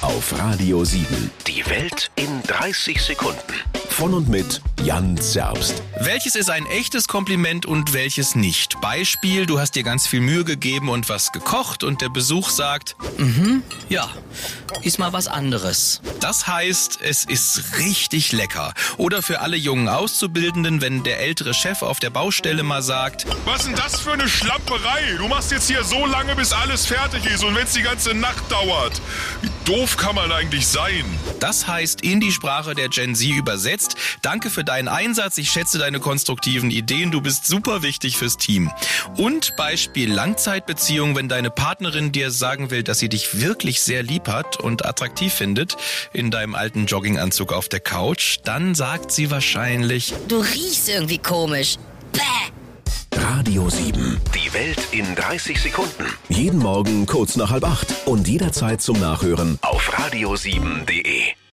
auf Radio 7. Die Welt in 30 Sekunden. Von und mit Jan Zerbst. Welches ist ein echtes Kompliment und welches nicht? Beispiel, du hast dir ganz viel Mühe gegeben und was gekocht und der Besuch sagt, Ja, ist mal was anderes. das heißt, es ist richtig lecker. Oder für alle jungen Auszubildenden, wenn der ältere Chef auf der Baustelle mal sagt, Was denn das für eine Schlamperei? Du machst jetzt hier so lange, bis alles fertig ist und wenn es die ganze Nacht dauert. Wie doof kann man eigentlich sein? das heißt in die Sprache der Gen Z übersetzt, danke für deinen Einsatz, ich schätze deine konstruktiven Ideen, du bist super wichtig fürs Team. Und Beispiel Langzeitbeziehung, wenn deine Partnerin dir sagen will, dass sie dich wirklich sehr lieb hat und attraktiv findet, in deinem alten Jogginganzug auf der Couch, dann sagt sie wahrscheinlich, Du riechst irgendwie komisch. Bäh. Radio 7. Die Welt in 30 Sekunden. Jeden Morgen kurz nach halb acht und jederzeit zum Nachhören Auf radio7.de.